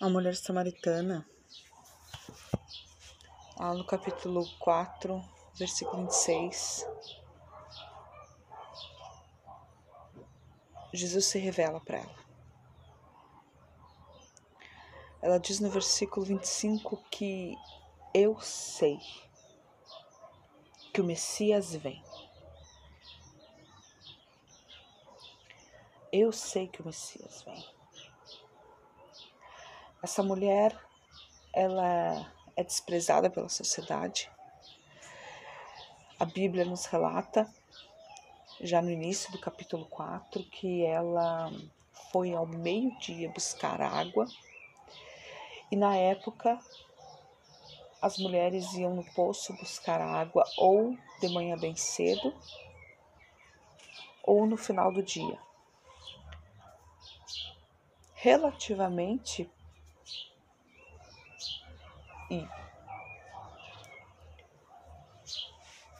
A mulher samaritana, lá no capítulo 4, versículo 26, Jesus se revela para ela. Ela diz no versículo 25 que eu sei que o Messias vem. Eu sei que o Messias vem. Essa mulher, ela é desprezada pela sociedade. A Bíblia nos relata, já no início do capítulo 4, que ela foi ao meio-dia buscar água. E na época, as mulheres iam no poço buscar água ou de manhã bem cedo ou no final do dia. Relativamente e,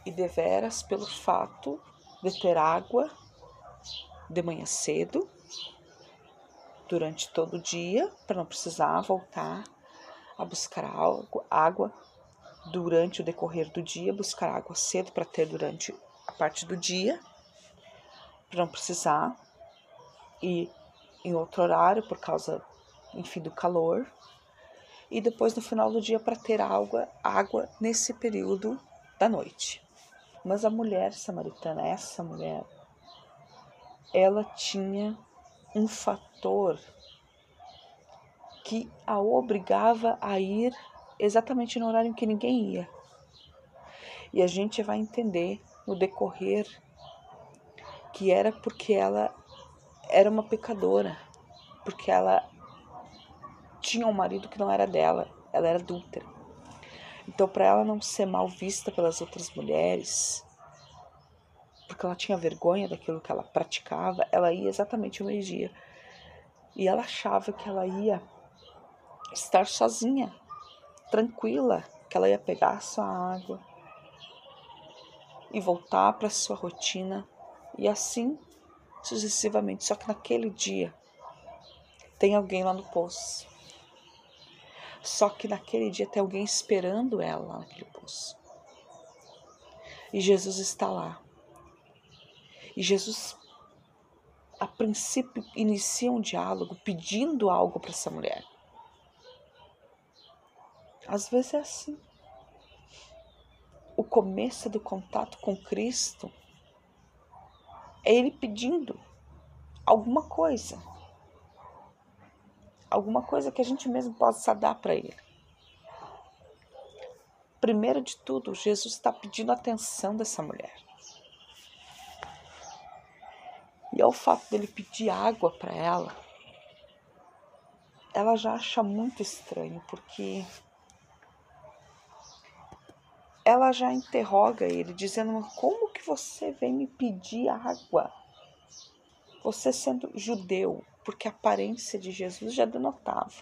e deveras pelo fato de ter água de manhã cedo, durante todo o dia, para não precisar voltar a buscar água durante o decorrer do dia, buscar água cedo para ter durante a parte do dia, para não precisar ir em outro horário por causa, enfim, do calor e depois no final do dia para ter água, água nesse período da noite. Mas a mulher samaritana, essa mulher, ela tinha um fator que a obrigava a ir exatamente no horário em que ninguém ia. E a gente vai entender no decorrer que era porque ela era uma pecadora, porque ela tinha um marido que não era dela, ela era adúltera. Então, para ela não ser mal vista pelas outras mulheres, porque ela tinha vergonha daquilo que ela praticava, ela ia exatamente ao meio-dia. E ela achava que ela ia estar sozinha, tranquila, que ela ia pegar sua água e voltar para sua rotina e assim sucessivamente. Só que naquele dia tem alguém lá no poço só que naquele dia tem alguém esperando ela lá naquele poço. E Jesus está lá. E Jesus, a princípio, inicia um diálogo pedindo algo para essa mulher. Às vezes é assim. O começo do contato com Cristo é Ele pedindo alguma coisa alguma coisa que a gente mesmo possa dar para ele. Primeiro de tudo, Jesus está pedindo atenção dessa mulher. E ao fato dele pedir água para ela, ela já acha muito estranho, porque ela já interroga ele, dizendo: Como que você vem me pedir água? Você sendo judeu, porque a aparência de Jesus já denotava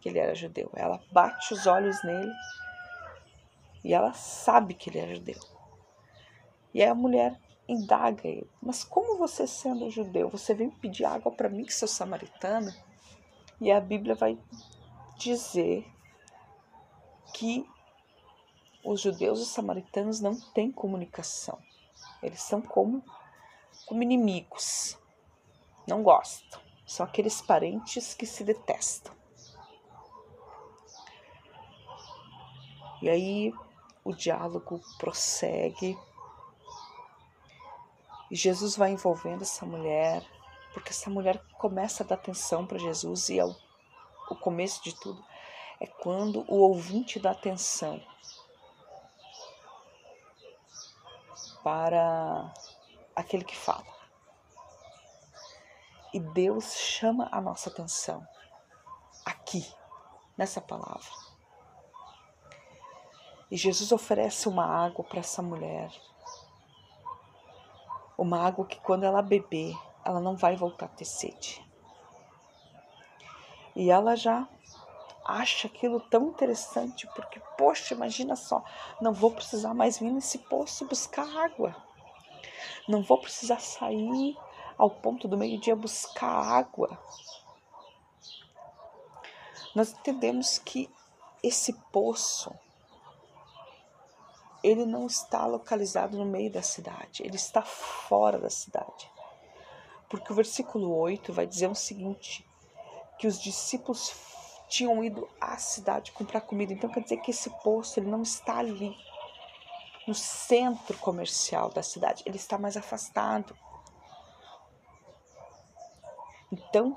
que ele era judeu. Ela bate os olhos nele e ela sabe que ele é judeu. E aí a mulher indaga ele: Mas como você, sendo judeu, você vem pedir água para mim, que sou samaritana? E a Bíblia vai dizer que os judeus e os samaritanos não têm comunicação. Eles são como, como inimigos. Não gostam. São aqueles parentes que se detestam. E aí o diálogo prossegue. E Jesus vai envolvendo essa mulher, porque essa mulher começa a dar atenção para Jesus e é o, o começo de tudo é quando o ouvinte dá atenção para aquele que fala. E Deus chama a nossa atenção aqui, nessa palavra. E Jesus oferece uma água para essa mulher. Uma água que quando ela beber, ela não vai voltar a ter sede. E ela já acha aquilo tão interessante, porque, poxa, imagina só, não vou precisar mais vir nesse poço buscar água. Não vou precisar sair ao ponto do meio-dia buscar água. nós entendemos que esse poço ele não está localizado no meio da cidade, ele está fora da cidade. Porque o versículo 8 vai dizer o seguinte: que os discípulos tinham ido à cidade comprar comida. Então quer dizer que esse poço ele não está ali no centro comercial da cidade, ele está mais afastado. Então,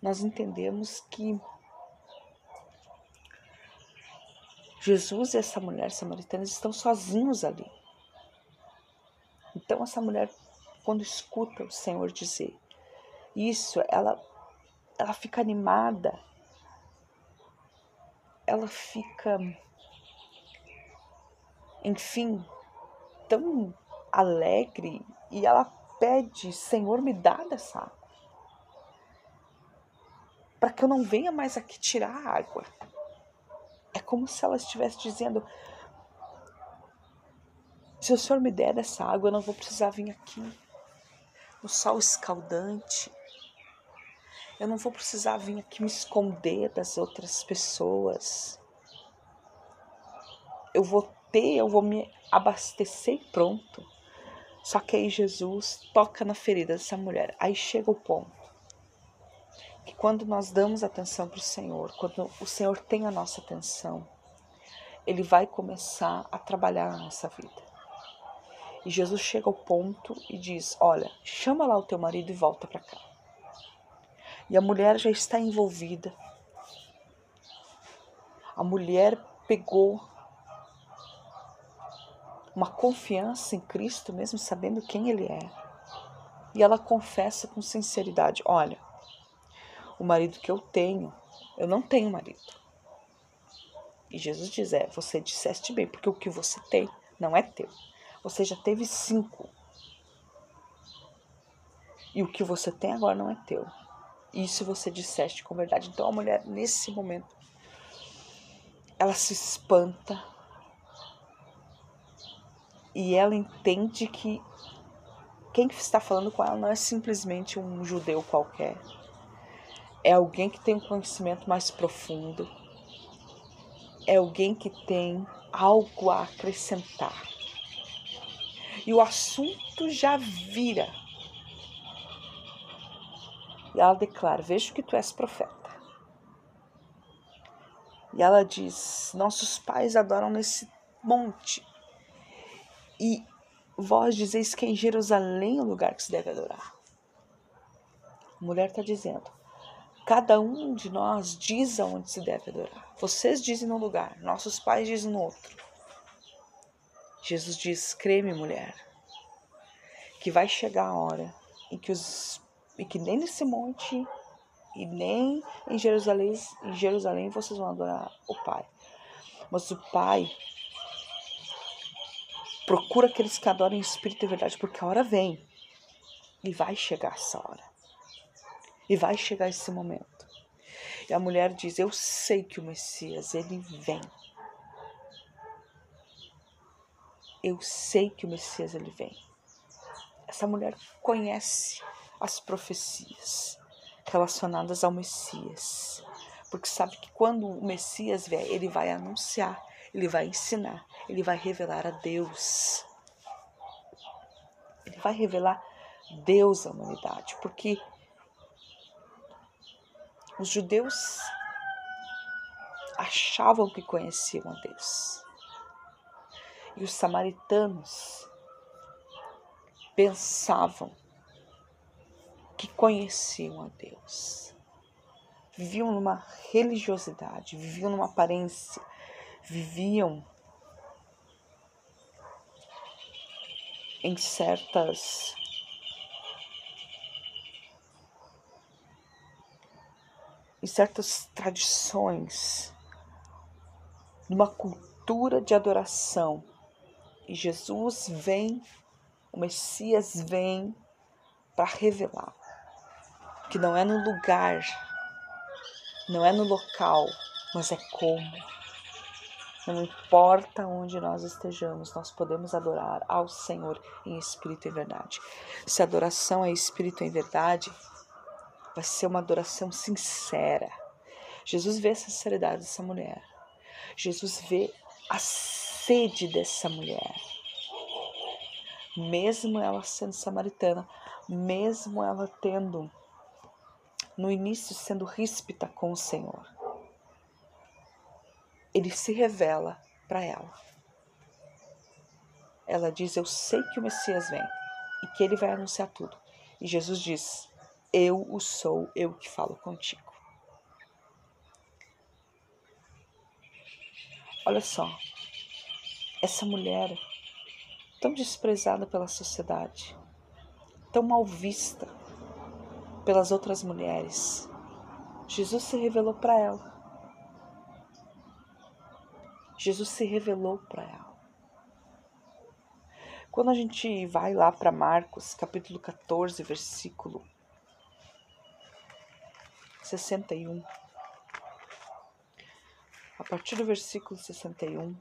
nós entendemos que Jesus e essa mulher samaritana estão sozinhos ali. Então, essa mulher, quando escuta o Senhor dizer isso, ela, ela fica animada, ela fica enfim, tão alegre e ela pede: Senhor, me dá dessa água. Para que eu não venha mais aqui tirar a água. É como se ela estivesse dizendo: Se o Senhor me der dessa água, eu não vou precisar vir aqui no sol escaldante. Eu não vou precisar vir aqui me esconder das outras pessoas. Eu vou ter, eu vou me abastecer e pronto. Só que aí Jesus toca na ferida dessa mulher. Aí chega o ponto que quando nós damos atenção para o Senhor, quando o Senhor tem a nossa atenção, Ele vai começar a trabalhar na nossa vida. E Jesus chega ao ponto e diz: Olha, chama lá o teu marido e volta para cá. E a mulher já está envolvida. A mulher pegou uma confiança em Cristo, mesmo sabendo quem Ele é. E ela confessa com sinceridade: Olha, o marido que eu tenho, eu não tenho marido. E Jesus diz: É, você disseste bem, porque o que você tem não é teu. Você já teve cinco. E o que você tem agora não é teu. Isso você disseste com verdade. Então a mulher, nesse momento, ela se espanta, e ela entende que quem está falando com ela não é simplesmente um judeu qualquer. É alguém que tem um conhecimento mais profundo. É alguém que tem algo a acrescentar. E o assunto já vira. E ela declara: Vejo que tu és profeta. E ela diz: Nossos pais adoram nesse monte. E vós dizeis que em Jerusalém é o lugar que se deve adorar. A mulher está dizendo: cada um de nós diz aonde se deve adorar. Vocês dizem num lugar, nossos pais dizem no outro. Jesus diz: creme, mulher, que vai chegar a hora em que os e que nem nesse monte e nem em Jerusalém, em Jerusalém vocês vão adorar o Pai. Mas o Pai Procura aqueles que adoram em espírito e verdade, porque a hora vem. E vai chegar essa hora. E vai chegar esse momento. E a mulher diz: Eu sei que o Messias, ele vem. Eu sei que o Messias, ele vem. Essa mulher conhece as profecias relacionadas ao Messias. Porque sabe que quando o Messias vier, ele vai anunciar ele vai ensinar, ele vai revelar a Deus. Ele vai revelar Deus à humanidade, porque os judeus achavam que conheciam a Deus. E os samaritanos pensavam que conheciam a Deus. Viviam numa religiosidade, viviam numa aparência, viviam em certas em certas tradições, numa cultura de adoração. E Jesus vem, o Messias vem para revelar que não é no lugar, não é no local, mas é como. Não importa onde nós estejamos, nós podemos adorar ao Senhor em espírito e verdade. Se a adoração é espírito em verdade, vai ser uma adoração sincera, Jesus vê a sinceridade dessa mulher. Jesus vê a sede dessa mulher. Mesmo ela sendo samaritana, mesmo ela tendo no início sendo ríspida com o Senhor, ele se revela para ela. Ela diz: Eu sei que o Messias vem e que ele vai anunciar tudo. E Jesus diz: Eu o sou, eu que falo contigo. Olha só, essa mulher tão desprezada pela sociedade, tão mal vista pelas outras mulheres, Jesus se revelou para ela. Jesus se revelou para ela. Quando a gente vai lá para Marcos, capítulo 14, versículo 61, a partir do versículo 61,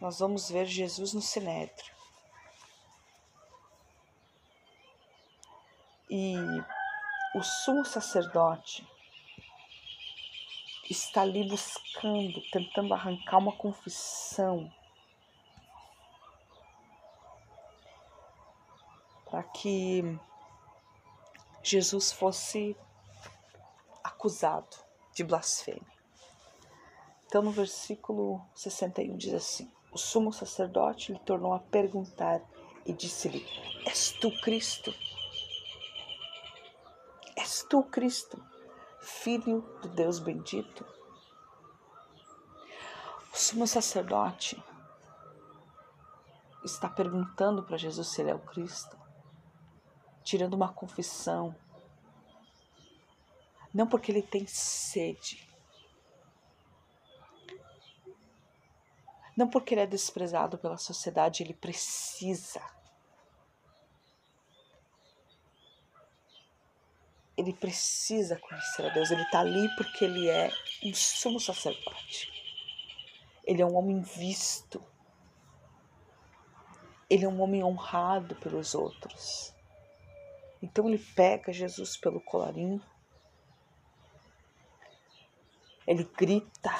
nós vamos ver Jesus no Sinédrio. E o sumo sacerdote está ali buscando, tentando arrancar uma confissão para que Jesus fosse acusado de blasfêmia. Então, no versículo 61 diz assim: O sumo sacerdote lhe tornou a perguntar e disse-lhe: És tu Cristo? És tu Cristo, filho do Deus bendito? O sumo sacerdote está perguntando para Jesus se ele é o Cristo tirando uma confissão. Não porque ele tem sede. Não porque ele é desprezado pela sociedade, ele precisa. Ele precisa conhecer a Deus. Ele está ali porque ele é um sumo sacerdote. Ele é um homem visto. Ele é um homem honrado pelos outros. Então ele pega Jesus pelo colarinho, ele grita,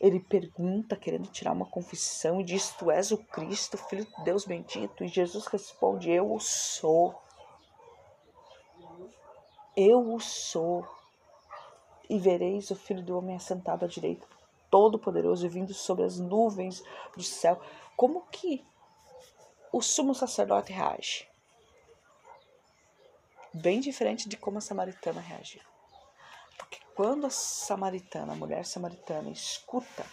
ele pergunta, querendo tirar uma confissão, e diz: Tu és o Cristo, filho de Deus bendito. E Jesus responde: Eu o sou. Eu o sou. E vereis o filho do homem assentado à direita, todo-poderoso, vindo sobre as nuvens do céu. Como que o sumo sacerdote reage? Bem diferente de como a samaritana reagiu. Porque quando a samaritana, a mulher samaritana, escuta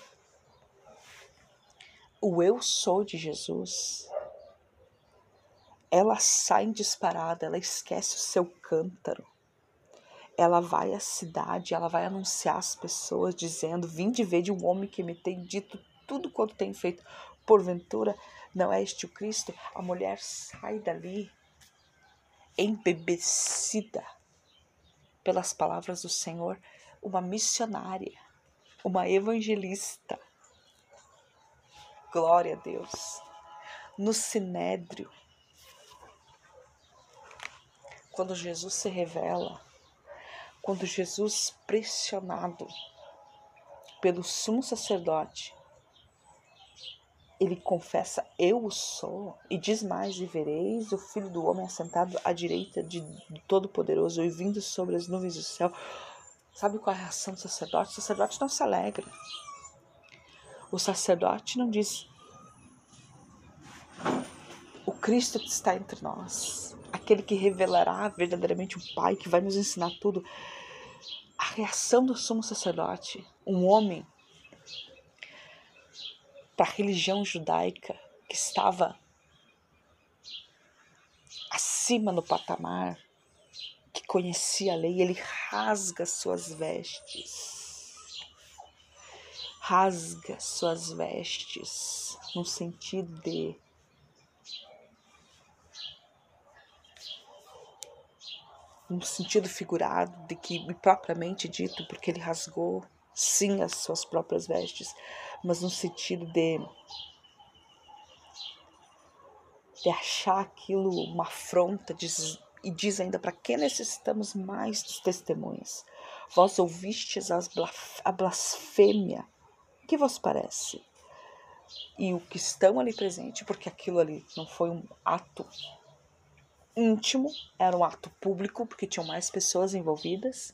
o eu sou de Jesus, ela sai disparada, ela esquece o seu cântaro. Ela vai à cidade, ela vai anunciar às pessoas, dizendo: Vim de ver de um homem que me tem dito tudo quanto tem feito. Porventura, não é este o Cristo? A mulher sai dali embebecida pelas palavras do Senhor, uma missionária, uma evangelista. Glória a Deus. No sinédrio, quando Jesus se revela, quando Jesus pressionado pelo sumo sacerdote, ele confessa: Eu o sou, e diz mais: E vereis o filho do homem assentado à direita de, de Todo-Poderoso e vindo sobre as nuvens do céu. Sabe qual é a reação do sacerdote? O sacerdote não se alegra. O sacerdote não diz: O Cristo está entre nós, aquele que revelará verdadeiramente o Pai, que vai nos ensinar tudo. A reação do sumo sacerdote, um homem para a religião judaica que estava acima no patamar, que conhecia a lei, ele rasga suas vestes. Rasga suas vestes no sentido de no sentido figurado de que propriamente dito, porque ele rasgou sim as suas próprias vestes, mas no sentido de de achar aquilo uma afronta diz, e diz ainda para que necessitamos mais dos testemunhas. Vós ouvistes a blasfêmia. O que vos parece? E o que estão ali presente, porque aquilo ali não foi um ato íntimo, era um ato público, porque tinham mais pessoas envolvidas.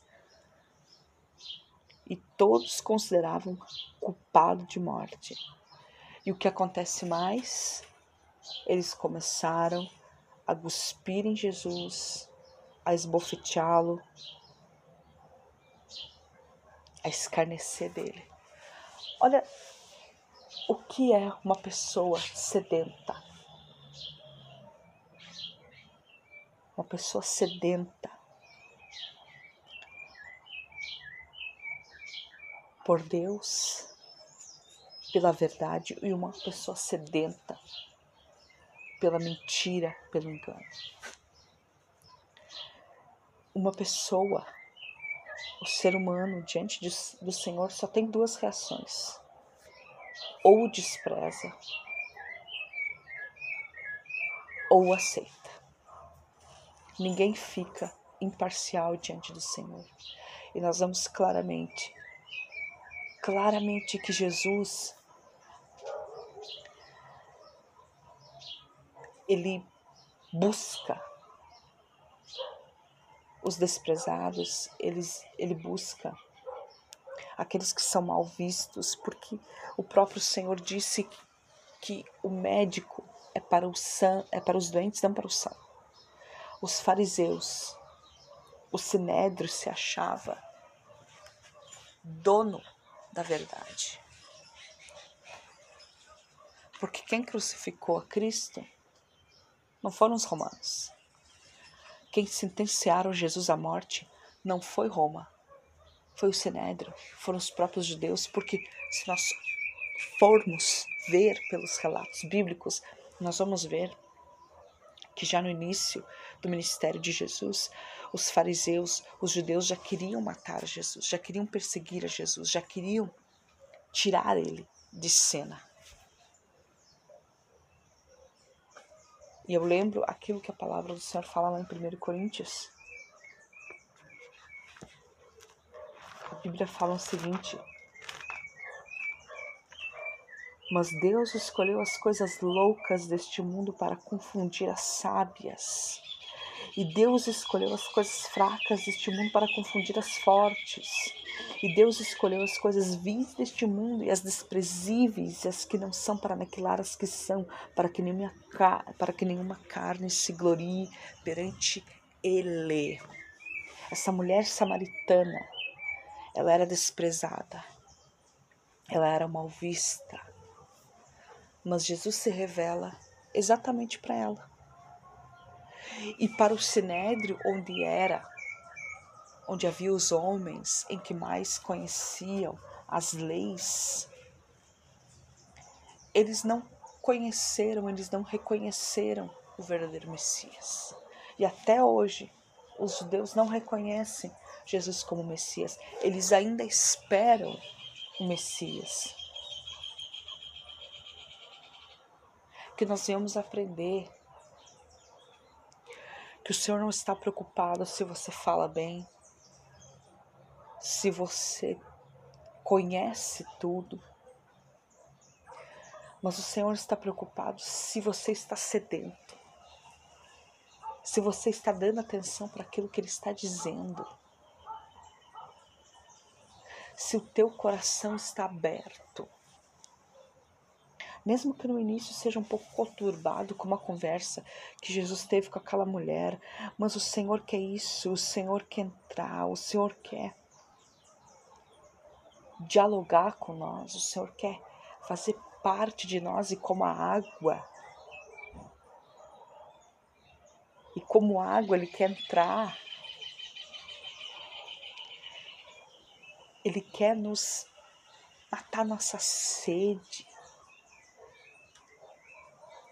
E todos consideravam culpado de morte. E o que acontece mais? Eles começaram a cuspir em Jesus, a esbofeteá-lo, a escarnecer dele. Olha o que é uma pessoa sedenta. Uma pessoa sedenta por Deus, pela verdade, e uma pessoa sedenta pela mentira, pelo engano. Uma pessoa, o ser humano, diante de, do Senhor, só tem duas reações: ou despreza, ou aceita. Ninguém fica imparcial diante do Senhor. E nós vemos claramente, claramente que Jesus ele busca os desprezados, eles, ele busca aqueles que são mal vistos, porque o próprio Senhor disse que o médico é para, o san, é para os doentes, não para o são. Os fariseus, o sinédrio se achava dono da verdade. Porque quem crucificou a Cristo não foram os romanos. Quem sentenciaram Jesus à morte não foi Roma, foi o Sinédrio, foram os próprios judeus, porque se nós formos ver pelos relatos bíblicos, nós vamos ver que já no início do ministério de Jesus, os fariseus, os judeus já queriam matar Jesus, já queriam perseguir a Jesus, já queriam tirar ele de cena. E eu lembro aquilo que a palavra do Senhor fala lá em 1 Coríntios. A Bíblia fala o seguinte: Mas Deus escolheu as coisas loucas deste mundo para confundir as sábias. E Deus escolheu as coisas fracas deste mundo para confundir as fortes. E Deus escolheu as coisas vis deste mundo e as desprezíveis e as que não são para aniquilar as que são, para que nenhuma, para que nenhuma carne se glorie perante Ele. Essa mulher samaritana, ela era desprezada, ela era mal vista, mas Jesus se revela exatamente para ela. E para o sinédrio, onde era onde havia os homens em que mais conheciam as leis, eles não conheceram, eles não reconheceram o verdadeiro Messias. E até hoje, os judeus não reconhecem Jesus como Messias, eles ainda esperam o Messias. Que nós venhamos aprender que o Senhor não está preocupado se você fala bem, se você conhece tudo. Mas o Senhor está preocupado se você está sedento, se você está dando atenção para aquilo que Ele está dizendo, se o teu coração está aberto. Mesmo que no início seja um pouco conturbado, como a conversa que Jesus teve com aquela mulher, mas o Senhor quer isso, o Senhor quer entrar, o Senhor quer dialogar com nós, o Senhor quer fazer parte de nós e como a água. E como água, Ele quer entrar. Ele quer nos matar nossa sede.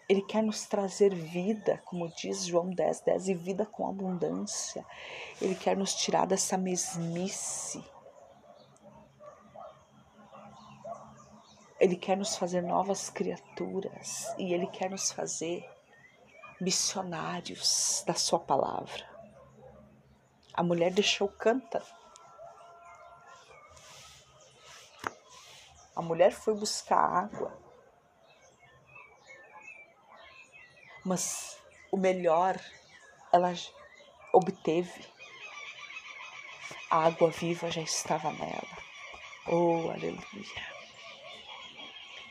Ele quer nos trazer vida, como diz João 10, 10, e vida com abundância. Ele quer nos tirar dessa mesmice Ele quer nos fazer novas criaturas e Ele quer nos fazer missionários da sua palavra. A mulher deixou o cântaro. A mulher foi buscar água. Mas o melhor ela obteve. A água viva já estava nela. Oh, aleluia.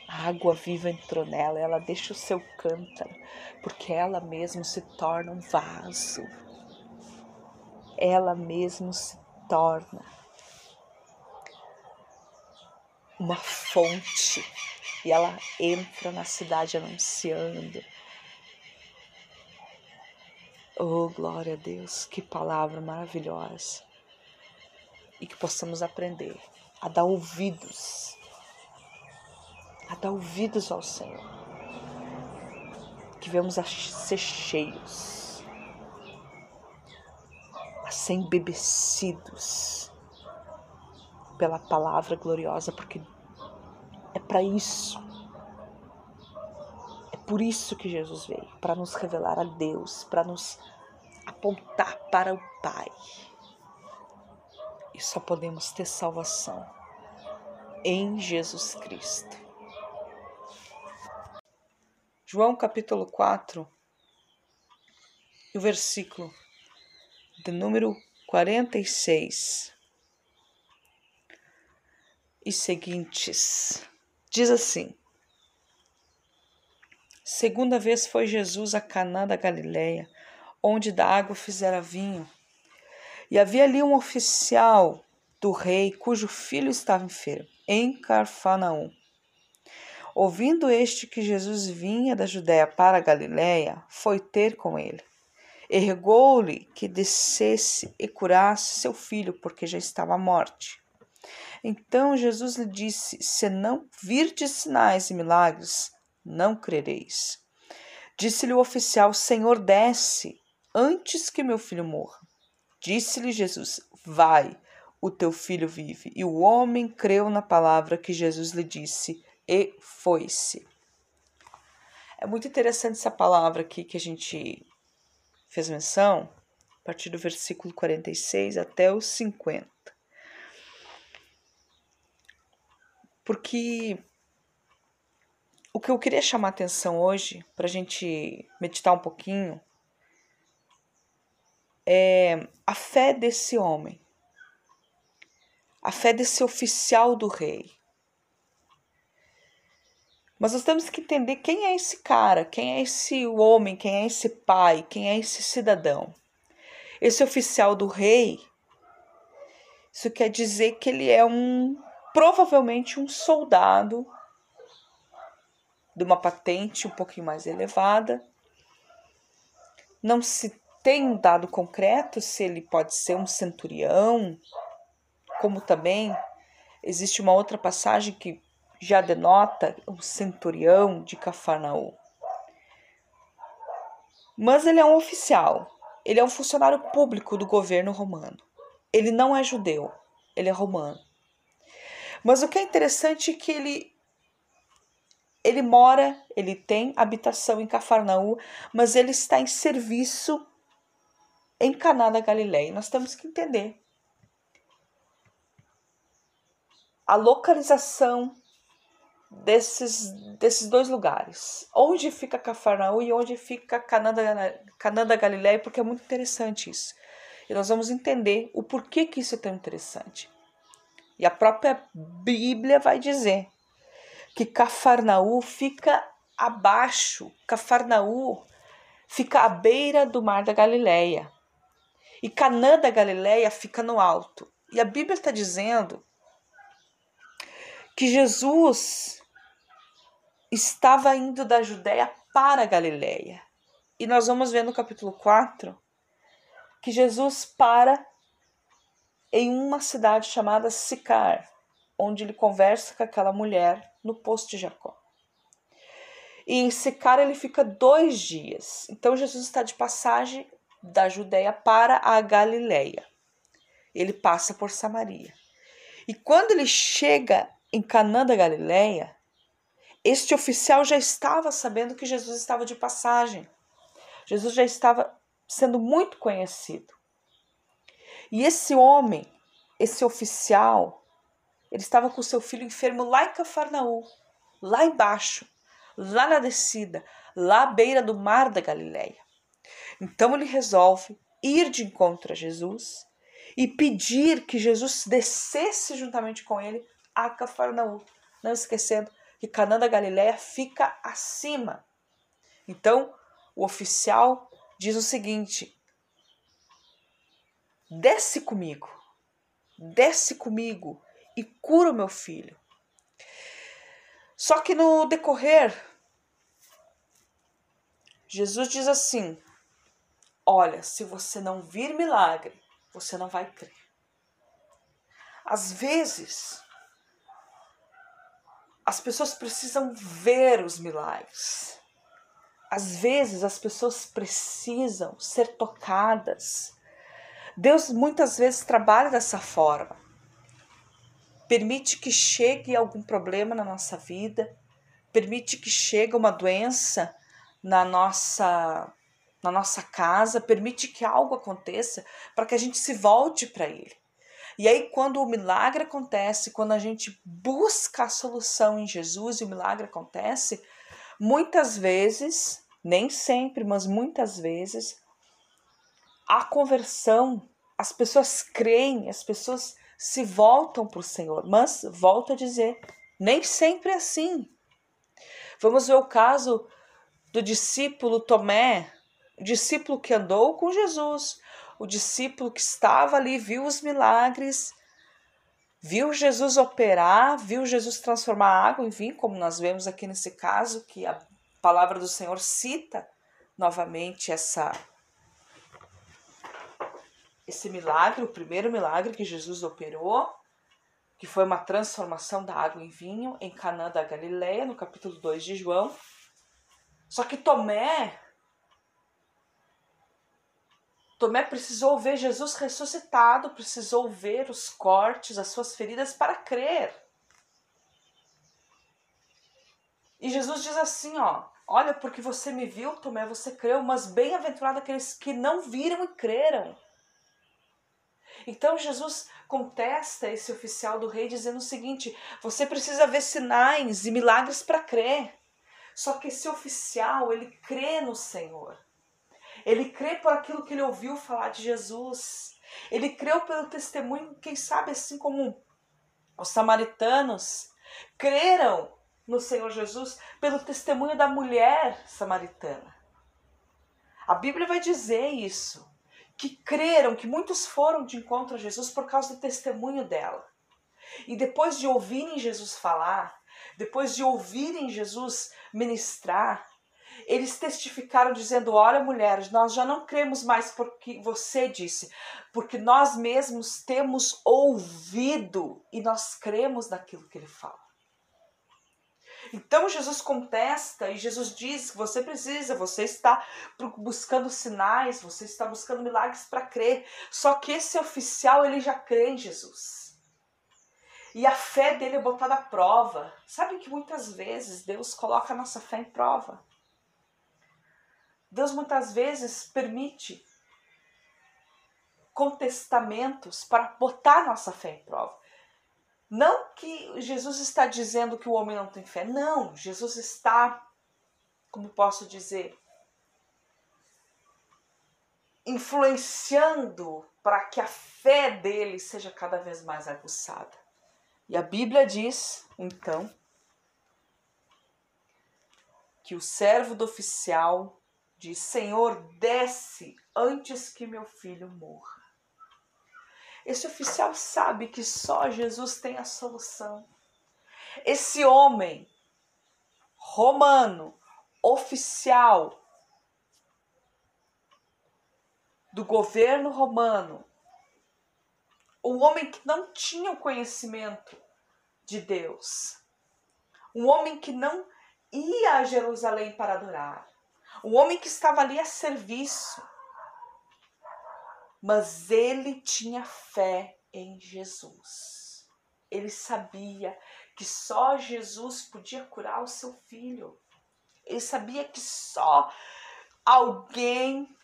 A água viva entrou nela, ela deixa o seu cântaro, porque ela mesma se torna um vaso. Ela mesma se torna uma fonte e ela entra na cidade anunciando. Oh, glória a Deus, que palavra maravilhosa! E que possamos aprender a dar ouvidos a dar ouvidos ao Senhor. Que venhamos a ser cheios, a ser embebecidos pela palavra gloriosa, porque é para isso. Por isso que Jesus veio para nos revelar a Deus, para nos apontar para o Pai. E só podemos ter salvação em Jesus Cristo. João capítulo 4, o versículo de número 46 e seguintes. Diz assim: Segunda vez foi Jesus a Caná da Galileia, onde da água fizera vinho. E havia ali um oficial do rei cujo filho estava enfermo, em Carfanaum. Ouvindo este que Jesus vinha da Judéia para a Galiléia, foi ter com ele. Ergou-lhe que descesse e curasse seu filho, porque já estava à morte. Então Jesus lhe disse: Se não virdes sinais e milagres, não crereis. Disse-lhe o oficial: Senhor, desce, antes que meu filho morra. Disse-lhe Jesus: Vai, o teu filho vive. E o homem creu na palavra que Jesus lhe disse e foi-se. É muito interessante essa palavra aqui que a gente fez menção, a partir do versículo 46 até o 50. Porque o que eu queria chamar a atenção hoje, para a gente meditar um pouquinho, é a fé desse homem, a fé desse oficial do rei. Mas nós temos que entender quem é esse cara, quem é esse homem, quem é esse pai, quem é esse cidadão. Esse oficial do rei, isso quer dizer que ele é um, provavelmente um soldado de uma patente um pouquinho mais elevada. Não se tem um dado concreto se ele pode ser um centurião, como também existe uma outra passagem que já denota o centurião de Cafarnaum. Mas ele é um oficial, ele é um funcionário público do governo romano. Ele não é judeu, ele é romano. Mas o que é interessante é que ele ele mora, ele tem habitação em Cafarnaum, mas ele está em serviço em Caná da Galileia. Nós temos que entender a localização desses, desses dois lugares. Onde fica Cafarnaum e onde fica Canaã da, da Galileia, porque é muito interessante isso. E nós vamos entender o porquê que isso é tão interessante. E a própria Bíblia vai dizer que Cafarnaú fica abaixo, Cafarnaú fica à beira do mar da Galileia. E Canaã da Galileia fica no alto. E a Bíblia está dizendo que Jesus estava indo da Judéia para a Galiléia. E nós vamos ver no capítulo 4 que Jesus para em uma cidade chamada Sicar, onde ele conversa com aquela mulher no poço de Jacó. E em Sicar ele fica dois dias. Então Jesus está de passagem da Judéia para a Galiléia. Ele passa por Samaria. E quando ele chega em Canaã da Galileia, este oficial já estava sabendo que Jesus estava de passagem. Jesus já estava sendo muito conhecido. E esse homem, esse oficial, ele estava com seu filho enfermo lá em Cafarnaum, lá embaixo, lá na descida, lá à beira do mar da Galileia. Então ele resolve ir de encontro a Jesus e pedir que Jesus descesse juntamente com ele a Cafarnaum, não esquecendo que Canaã da Galileia fica acima. Então, o oficial diz o seguinte: Desce comigo. Desce comigo e cura o meu filho. Só que no decorrer, Jesus diz assim: Olha, se você não vir milagre, você não vai crer. Às vezes, as pessoas precisam ver os milagres. Às vezes, as pessoas precisam ser tocadas. Deus muitas vezes trabalha dessa forma permite que chegue algum problema na nossa vida, permite que chegue uma doença na nossa na nossa casa, permite que algo aconteça para que a gente se volte para ele. E aí quando o milagre acontece, quando a gente busca a solução em Jesus e o milagre acontece, muitas vezes, nem sempre, mas muitas vezes, a conversão, as pessoas creem, as pessoas se voltam para o Senhor. Mas, volto a dizer, nem sempre é assim. Vamos ver o caso do discípulo Tomé, o discípulo que andou com Jesus, o discípulo que estava ali, viu os milagres, viu Jesus operar, viu Jesus transformar água em vinho, como nós vemos aqui nesse caso, que a palavra do Senhor cita novamente essa esse milagre, o primeiro milagre que Jesus operou, que foi uma transformação da água em vinho em Canaã da Galileia, no capítulo 2 de João. Só que Tomé Tomé precisou ver Jesus ressuscitado, precisou ver os cortes, as suas feridas para crer. E Jesus diz assim, ó: Olha, porque você me viu, Tomé, você creu, mas bem-aventurado aqueles que não viram e creram. Então Jesus contesta esse oficial do rei dizendo o seguinte: você precisa ver sinais e milagres para crer. Só que esse oficial, ele crê no Senhor. Ele crê por aquilo que ele ouviu falar de Jesus. Ele creu pelo testemunho, quem sabe assim como os samaritanos creram no Senhor Jesus pelo testemunho da mulher samaritana. A Bíblia vai dizer isso que creram, que muitos foram de encontro a Jesus por causa do testemunho dela. E depois de ouvirem Jesus falar, depois de ouvirem Jesus ministrar, eles testificaram dizendo: Olha, mulheres, nós já não cremos mais porque você disse, porque nós mesmos temos ouvido e nós cremos naquilo que ele fala. Então Jesus contesta e Jesus diz que você precisa, você está buscando sinais, você está buscando milagres para crer. Só que esse oficial ele já crê em Jesus. E a fé dele é botada à prova. Sabe que muitas vezes Deus coloca a nossa fé em prova. Deus muitas vezes permite contestamentos para botar nossa fé em prova. Não que Jesus está dizendo que o homem não tem fé. Não, Jesus está, como posso dizer, influenciando para que a fé dele seja cada vez mais aguçada. E a Bíblia diz, então, que o servo do oficial diz: Senhor, desce antes que meu filho morra. Esse oficial sabe que só Jesus tem a solução. Esse homem romano, oficial do governo romano, o homem que não tinha o conhecimento de Deus, um homem que não ia a Jerusalém para adorar, um homem que estava ali a serviço, mas ele tinha fé em Jesus. Ele sabia que só Jesus podia curar o seu filho. Ele sabia que só alguém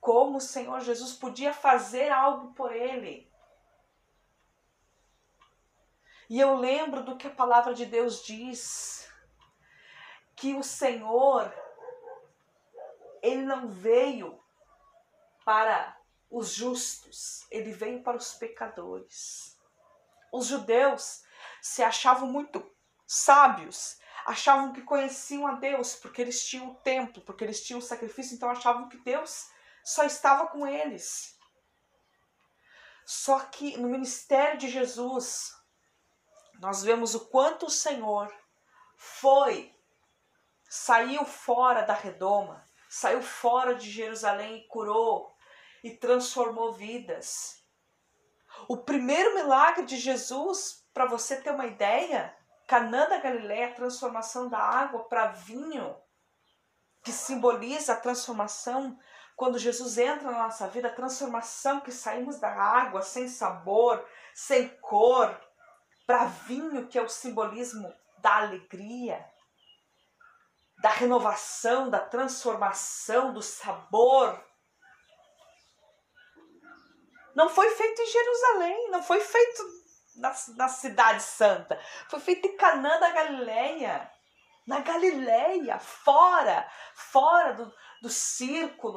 como o Senhor Jesus podia fazer algo por ele. E eu lembro do que a palavra de Deus diz, que o Senhor ele não veio para os justos, ele veio para os pecadores. Os judeus se achavam muito sábios, achavam que conheciam a Deus porque eles tinham o templo, porque eles tinham o sacrifício, então achavam que Deus só estava com eles. Só que no ministério de Jesus, nós vemos o quanto o Senhor foi, saiu fora da redoma, saiu fora de Jerusalém e curou e transformou vidas. O primeiro milagre de Jesus, para você ter uma ideia, Canã da Galileia, a transformação da água para vinho, que simboliza a transformação quando Jesus entra na nossa vida, a transformação que saímos da água sem sabor, sem cor, para vinho, que é o simbolismo da alegria, da renovação, da transformação, do sabor. Não foi feito em Jerusalém, não foi feito na, na cidade santa, foi feito em Canaã da Galileia. Na Galileia, fora, fora do, do círculo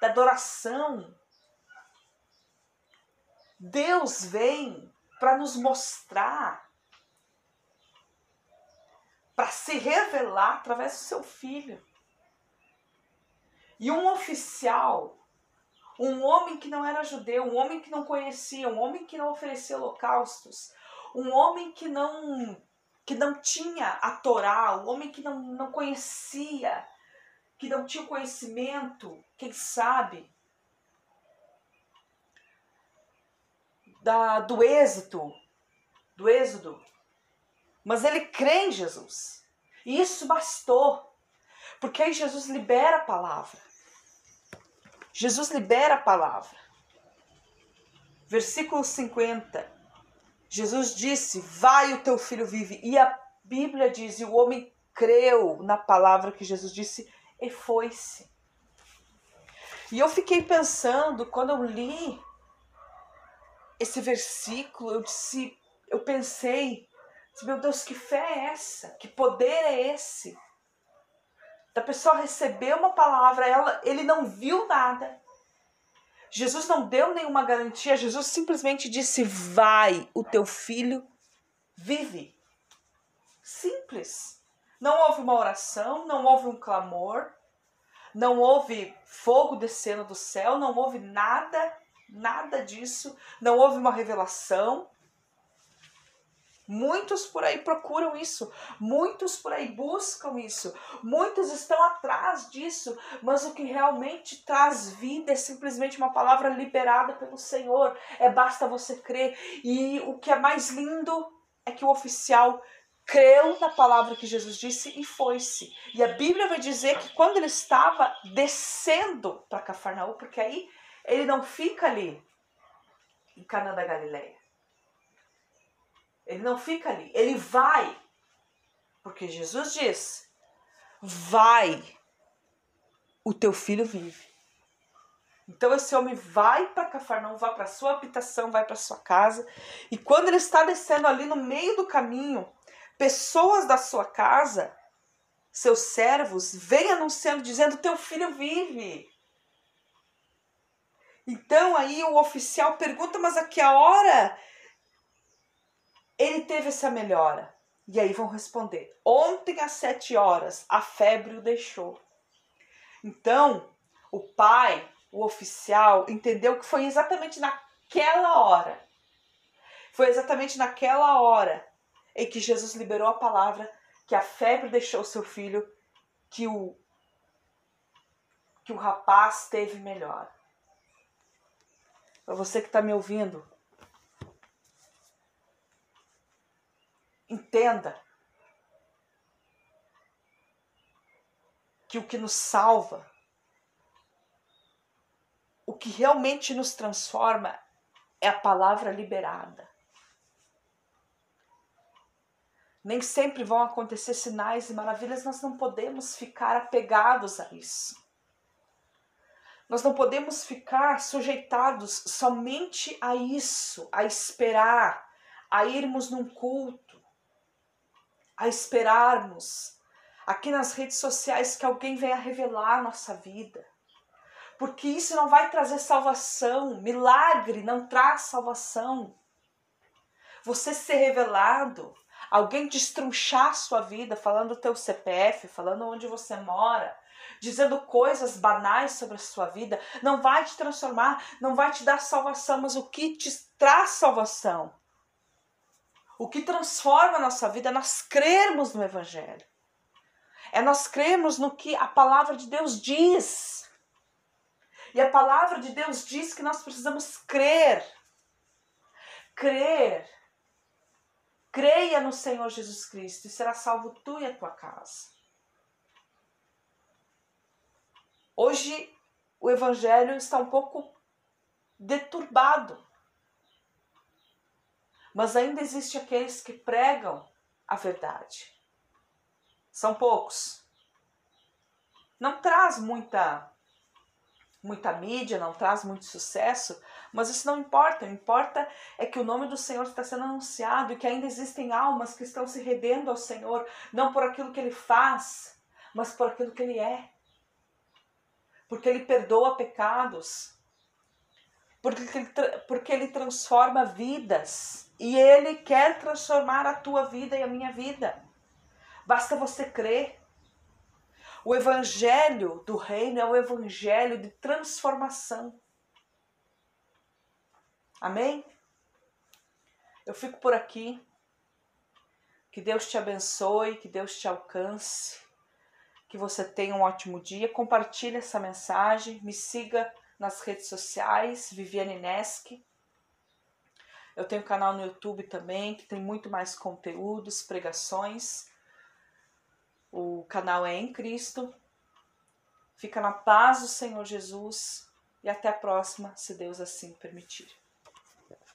da adoração. Deus vem para nos mostrar, para se revelar através do seu filho. E um oficial, um homem que não era judeu, um homem que não conhecia, um homem que não oferecia holocaustos, um homem que não que não tinha a Torá, um homem que não, não conhecia, que não tinha conhecimento, quem sabe, da, do êxito, do êxodo, mas ele crê em Jesus. E isso bastou, porque aí Jesus libera a palavra. Jesus libera a palavra. Versículo 50. Jesus disse: Vai, o teu filho vive. E a Bíblia diz: E o homem creu na palavra que Jesus disse e foi-se. E eu fiquei pensando, quando eu li esse versículo, eu disse, eu pensei, meu Deus, que fé é essa? Que poder é esse? Da pessoa receber uma palavra, ela, ele não viu nada. Jesus não deu nenhuma garantia, Jesus simplesmente disse: Vai, o teu filho vive. Simples. Não houve uma oração, não houve um clamor, não houve fogo descendo do céu, não houve nada, nada disso, não houve uma revelação. Muitos por aí procuram isso, muitos por aí buscam isso, muitos estão atrás disso, mas o que realmente traz vida é simplesmente uma palavra liberada pelo Senhor. É basta você crer. E o que é mais lindo é que o oficial creu na palavra que Jesus disse e foi-se. E a Bíblia vai dizer que quando ele estava descendo para Cafarnaum, porque aí ele não fica ali em Cana da Galileia. Ele não fica ali, ele vai. Porque Jesus diz: "Vai, o teu filho vive". Então esse homem vai para Cafarnaum, vai para sua habitação, vai para sua casa, e quando ele está descendo ali no meio do caminho, pessoas da sua casa, seus servos, vêm anunciando, dizendo: Teu filho vive. Então aí o oficial pergunta: Mas a que hora ele teve essa melhora? E aí vão responder: Ontem às sete horas a febre o deixou. Então o pai, o oficial, entendeu que foi exatamente naquela hora. Foi exatamente naquela hora em que Jesus liberou a palavra, que a febre deixou seu filho, que o que o rapaz teve melhor. Para você que está me ouvindo, entenda que o que nos salva, o que realmente nos transforma é a palavra liberada. Nem sempre vão acontecer sinais e maravilhas, nós não podemos ficar apegados a isso. Nós não podemos ficar sujeitados somente a isso, a esperar, a irmos num culto, a esperarmos aqui nas redes sociais que alguém venha revelar a nossa vida. Porque isso não vai trazer salvação, milagre não traz salvação. Você ser revelado, alguém destrunchar sua vida, falando o teu CPF, falando onde você mora, dizendo coisas banais sobre a sua vida, não vai te transformar, não vai te dar salvação, mas o que te traz salvação? O que transforma a nossa vida é nós crermos no Evangelho. É nós crermos no que a palavra de Deus diz. E a palavra de Deus diz que nós precisamos crer. Crer Creia no Senhor Jesus Cristo e será salvo tu e a tua casa. Hoje o evangelho está um pouco deturbado. Mas ainda existe aqueles que pregam a verdade. São poucos. Não traz muita muita mídia, não traz muito sucesso, mas isso não importa. O importa é que o nome do Senhor está sendo anunciado e que ainda existem almas que estão se rendendo ao Senhor, não por aquilo que ele faz, mas por aquilo que ele é. Porque ele perdoa pecados, porque ele, porque ele transforma vidas e ele quer transformar a tua vida e a minha vida. Basta você crer. O evangelho do reino é o evangelho de transformação. Amém? Eu fico por aqui. Que Deus te abençoe, que Deus te alcance, que você tenha um ótimo dia. Compartilhe essa mensagem, me siga nas redes sociais, Viviane Neski. Eu tenho canal no YouTube também, que tem muito mais conteúdos, pregações. O canal é em Cristo. Fica na paz do Senhor Jesus e até a próxima, se Deus assim permitir.